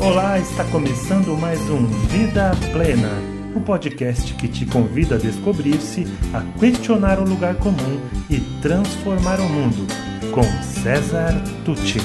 Olá, está começando mais um Vida Plena, o um podcast que te convida a descobrir-se, a questionar o lugar comum e transformar o mundo, com César Tucci.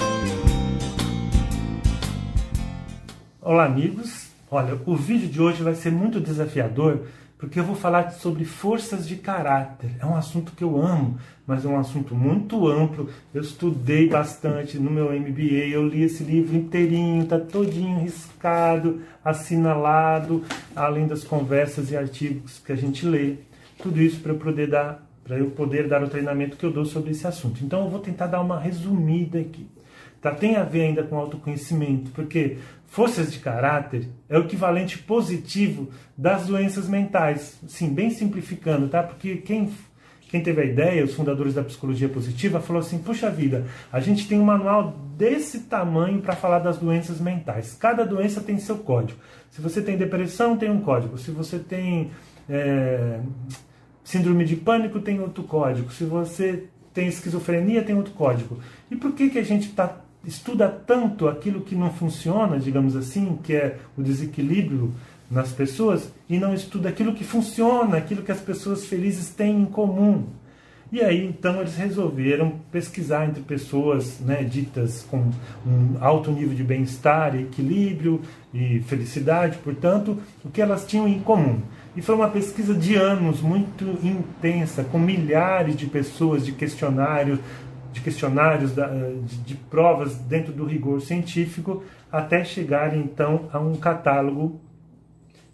Olá, amigos. Olha, o vídeo de hoje vai ser muito desafiador porque eu vou falar sobre forças de caráter. É um assunto que eu amo, mas é um assunto muito amplo. Eu estudei bastante no meu MBA, eu li esse livro inteirinho, tá todinho riscado, assinalado, além das conversas e artigos que a gente lê. Tudo isso para eu poder dar, para eu poder dar o treinamento que eu dou sobre esse assunto. Então eu vou tentar dar uma resumida aqui. Tá? Tem a ver ainda com autoconhecimento, porque forças de caráter é o equivalente positivo das doenças mentais. Sim, bem simplificando, tá? Porque quem, quem teve a ideia, os fundadores da psicologia positiva, falou assim: puxa vida, a gente tem um manual desse tamanho para falar das doenças mentais. Cada doença tem seu código. Se você tem depressão, tem um código. Se você tem é, síndrome de pânico, tem outro código. Se você tem esquizofrenia, tem outro código. E por que, que a gente está estuda tanto aquilo que não funciona, digamos assim, que é o desequilíbrio nas pessoas, e não estuda aquilo que funciona, aquilo que as pessoas felizes têm em comum. E aí, então, eles resolveram pesquisar entre pessoas né, ditas com um alto nível de bem-estar, equilíbrio e felicidade, portanto, o que elas tinham em comum. E foi uma pesquisa de anos muito intensa, com milhares de pessoas, de questionários, de questionários, de, de provas dentro do rigor científico, até chegar então a um catálogo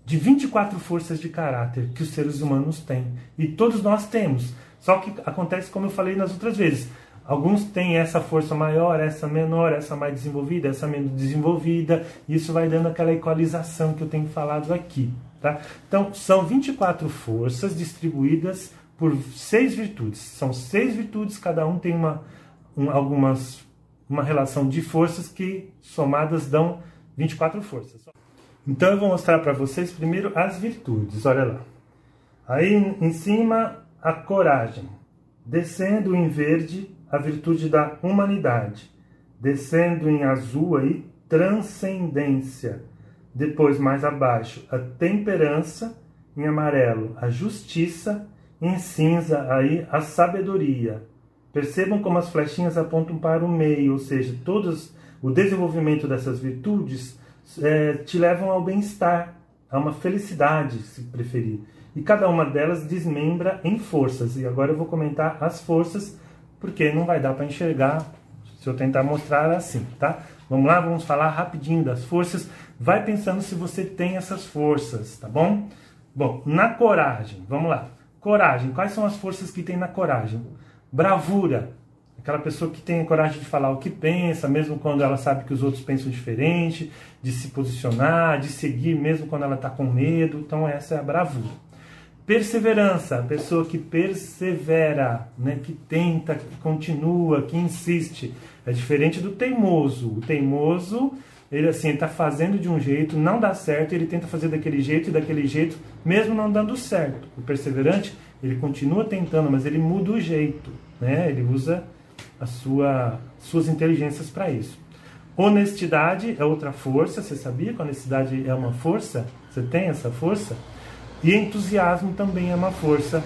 de 24 forças de caráter que os seres humanos têm. E todos nós temos. Só que acontece como eu falei nas outras vezes. Alguns têm essa força maior, essa menor, essa mais desenvolvida, essa menos desenvolvida. E isso vai dando aquela equalização que eu tenho falado aqui. Tá? Então, são 24 forças distribuídas por seis virtudes. São seis virtudes, cada um tem uma, um, algumas, uma relação de forças que somadas dão 24 forças. Então eu vou mostrar para vocês primeiro as virtudes, olha lá. Aí em cima a coragem, descendo em verde a virtude da humanidade, descendo em azul aí transcendência, depois mais abaixo a temperança, em amarelo a justiça em cinza aí a sabedoria. Percebam como as flechinhas apontam para o meio, ou seja, todos o desenvolvimento dessas virtudes é, te levam ao bem-estar, a uma felicidade, se preferir. E cada uma delas desmembra em forças. E agora eu vou comentar as forças, porque não vai dar para enxergar se eu tentar mostrar assim, tá? Vamos lá, vamos falar rapidinho das forças. Vai pensando se você tem essas forças, tá bom? Bom, na coragem, vamos lá. Coragem. Quais são as forças que tem na coragem? Bravura. Aquela pessoa que tem a coragem de falar o que pensa, mesmo quando ela sabe que os outros pensam diferente, de se posicionar, de seguir, mesmo quando ela está com medo. Então, essa é a bravura. Perseverança, a pessoa que persevera, né, que tenta, que continua, que insiste. É diferente do teimoso. O teimoso ele assim está fazendo de um jeito, não dá certo, ele tenta fazer daquele jeito e daquele jeito, mesmo não dando certo. O perseverante, ele continua tentando, mas ele muda o jeito, né? Ele usa a sua suas inteligências para isso. Honestidade é outra força, você sabia que honestidade é uma força? Você tem essa força? E entusiasmo também é uma força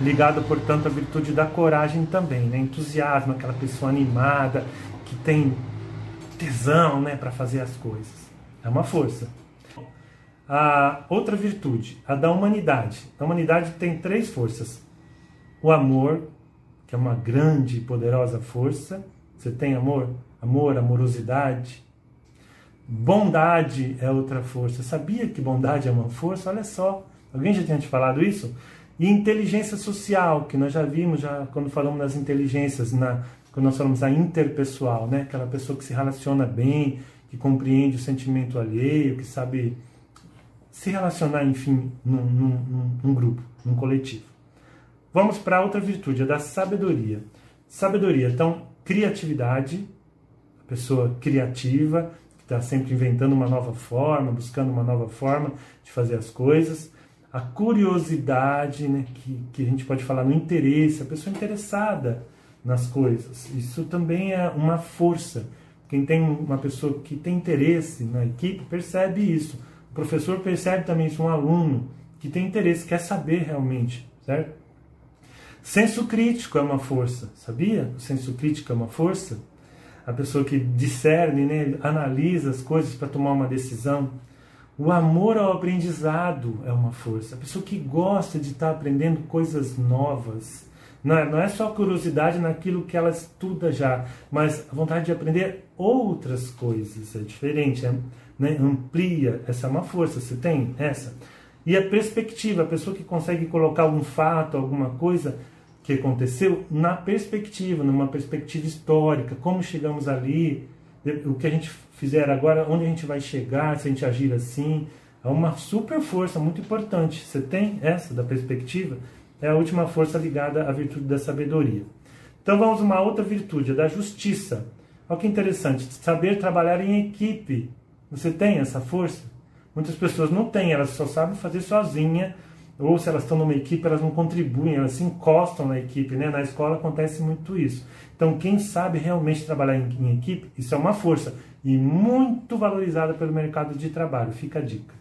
ligada, portanto, à virtude da coragem também, né? Entusiasmo, aquela pessoa animada que tem tesão né, para fazer as coisas. É uma força. A outra virtude, a da humanidade. A humanidade tem três forças: o amor, que é uma grande e poderosa força. Você tem amor? Amor, amorosidade. Bondade é outra força. Sabia que bondade é uma força? Olha só. Alguém já tinha te falado isso? E inteligência social, que nós já vimos já quando falamos das inteligências na quando nós falamos a interpessoal, né? Aquela pessoa que se relaciona bem, que compreende o sentimento alheio, que sabe se relacionar, enfim, num, num, num grupo, num coletivo. Vamos para outra virtude, a da sabedoria. Sabedoria, então, criatividade, pessoa criativa, que está sempre inventando uma nova forma, buscando uma nova forma de fazer as coisas. A curiosidade, né, que, que a gente pode falar no interesse, a pessoa interessada nas coisas. Isso também é uma força Quem tem uma pessoa que tem interesse na equipe percebe isso. O professor percebe também isso, um aluno que tem interesse, quer saber realmente, certo? Senso crítico é uma força, sabia? O senso crítico é uma força. A pessoa que discerne, né, analisa as coisas para tomar uma decisão. O amor ao aprendizado é uma força. A pessoa que gosta de estar aprendendo coisas novas. Não é, não é só curiosidade naquilo que ela estuda já, mas a vontade de aprender outras coisas. É diferente, é, né? amplia. Essa é uma força. Você tem essa? E a perspectiva, a pessoa que consegue colocar um fato, alguma coisa que aconteceu na perspectiva, numa perspectiva histórica, como chegamos ali, o que a gente fizer agora, onde a gente vai chegar, se a gente agir assim. É uma super força muito importante. Você tem essa da perspectiva? É a última força ligada à virtude da sabedoria. Então vamos a uma outra virtude, a da justiça. Olha que interessante, saber trabalhar em equipe. Você tem essa força? Muitas pessoas não têm, elas só sabem fazer sozinha, ou se elas estão numa equipe, elas não contribuem, elas se encostam na equipe. Né? Na escola acontece muito isso. Então, quem sabe realmente trabalhar em, em equipe, isso é uma força e muito valorizada pelo mercado de trabalho. Fica a dica.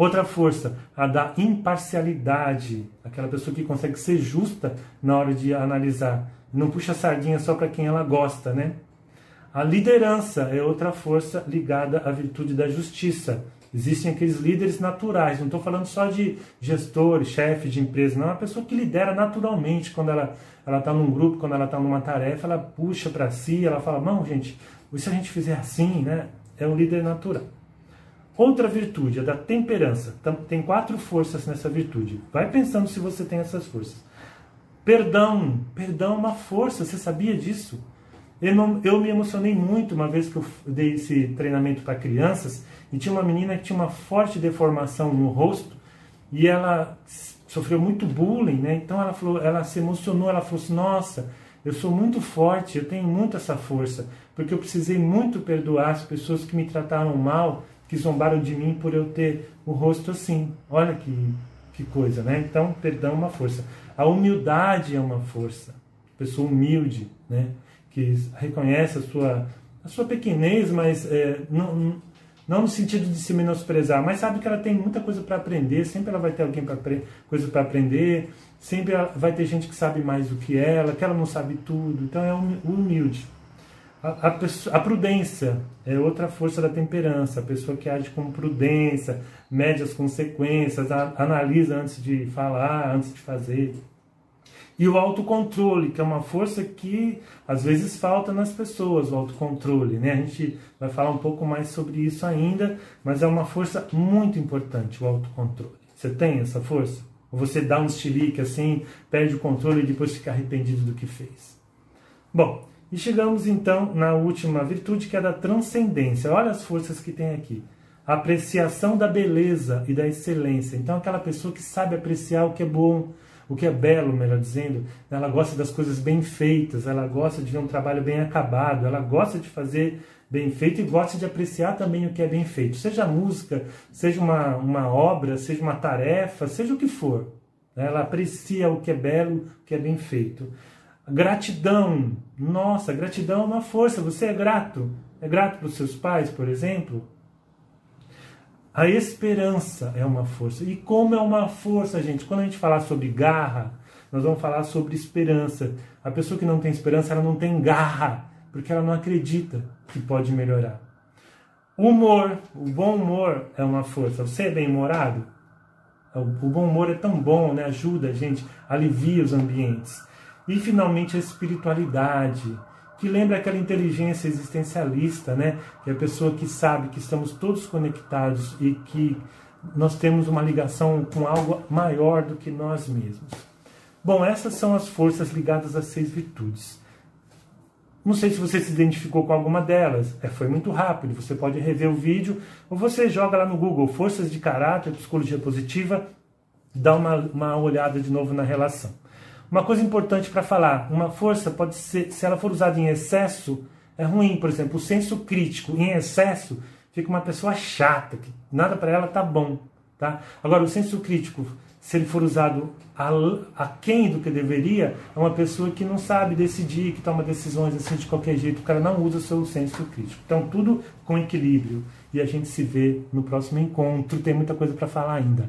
Outra força, a da imparcialidade, aquela pessoa que consegue ser justa na hora de analisar, não puxa sardinha só para quem ela gosta, né? A liderança é outra força ligada à virtude da justiça. Existem aqueles líderes naturais, não estou falando só de gestores, chefes de empresa, não, é uma pessoa que lidera naturalmente quando ela está num grupo, quando ela está numa tarefa, ela puxa para si, ela fala, não, gente, se a gente fizer assim, né? É um líder natural. Outra virtude, a da temperança. Tem quatro forças nessa virtude. Vai pensando se você tem essas forças. Perdão. Perdão é uma força, você sabia disso? Eu me emocionei muito uma vez que eu dei esse treinamento para crianças e tinha uma menina que tinha uma forte deformação no rosto e ela sofreu muito bullying, né? Então ela falou, ela se emocionou, ela falou assim: "Nossa, eu sou muito forte, eu tenho muito essa força, porque eu precisei muito perdoar as pessoas que me trataram mal, que zombaram de mim por eu ter o rosto assim. Olha que, que coisa, né? Então, perdão é uma força. A humildade é uma força. Pessoa humilde, né? Que reconhece a sua, a sua pequenez, mas é, não, não no sentido de se menosprezar, mas sabe que ela tem muita coisa para aprender, sempre ela vai ter alguém para coisa para aprender, sempre vai ter gente que sabe mais do que ela, que ela não sabe tudo, então é humilde. A, a, a, prudência é outra força da temperança, a pessoa que age com prudência, mede as consequências, a, analisa antes de falar, antes de fazer. E o autocontrole, que é uma força que às vezes falta nas pessoas, o autocontrole. Né? A gente vai falar um pouco mais sobre isso ainda, mas é uma força muito importante, o autocontrole. Você tem essa força? Ou você dá um estilique assim, perde o controle e depois fica arrependido do que fez? Bom, e chegamos então na última virtude, que é da transcendência. Olha as forças que tem aqui. A apreciação da beleza e da excelência. Então, aquela pessoa que sabe apreciar o que é bom, o que é belo, melhor dizendo, ela gosta das coisas bem feitas, ela gosta de ver um trabalho bem acabado, ela gosta de fazer bem feito e gosta de apreciar também o que é bem feito, seja música, seja uma, uma obra, seja uma tarefa, seja o que for. Ela aprecia o que é belo, o que é bem feito. Gratidão, nossa, gratidão é uma força. Você é grato? É grato para os seus pais, por exemplo? A esperança é uma força. E como é uma força, gente? Quando a gente falar sobre garra, nós vamos falar sobre esperança. A pessoa que não tem esperança, ela não tem garra, porque ela não acredita que pode melhorar. Humor, o bom humor é uma força. Você é bem-humorado? O bom humor é tão bom, né? ajuda a gente, alivia os ambientes. E finalmente a espiritualidade, que lembra aquela inteligência existencialista, né? Que é a pessoa que sabe que estamos todos conectados e que nós temos uma ligação com algo maior do que nós mesmos. Bom, essas são as forças ligadas às seis virtudes. Não sei se você se identificou com alguma delas. É, foi muito rápido. Você pode rever o vídeo ou você joga lá no Google Forças de Caráter, Psicologia Positiva, dá uma, uma olhada de novo na relação. Uma coisa importante para falar: uma força pode ser, se ela for usada em excesso, é ruim. Por exemplo, o senso crítico em excesso fica uma pessoa chata, que nada para ela tá bom. Tá? Agora, o senso crítico se ele for usado aquém do que deveria, é uma pessoa que não sabe decidir, que toma decisões assim de qualquer jeito, o cara não usa o seu senso crítico. Então, tudo com equilíbrio. E a gente se vê no próximo encontro. Tem muita coisa para falar ainda.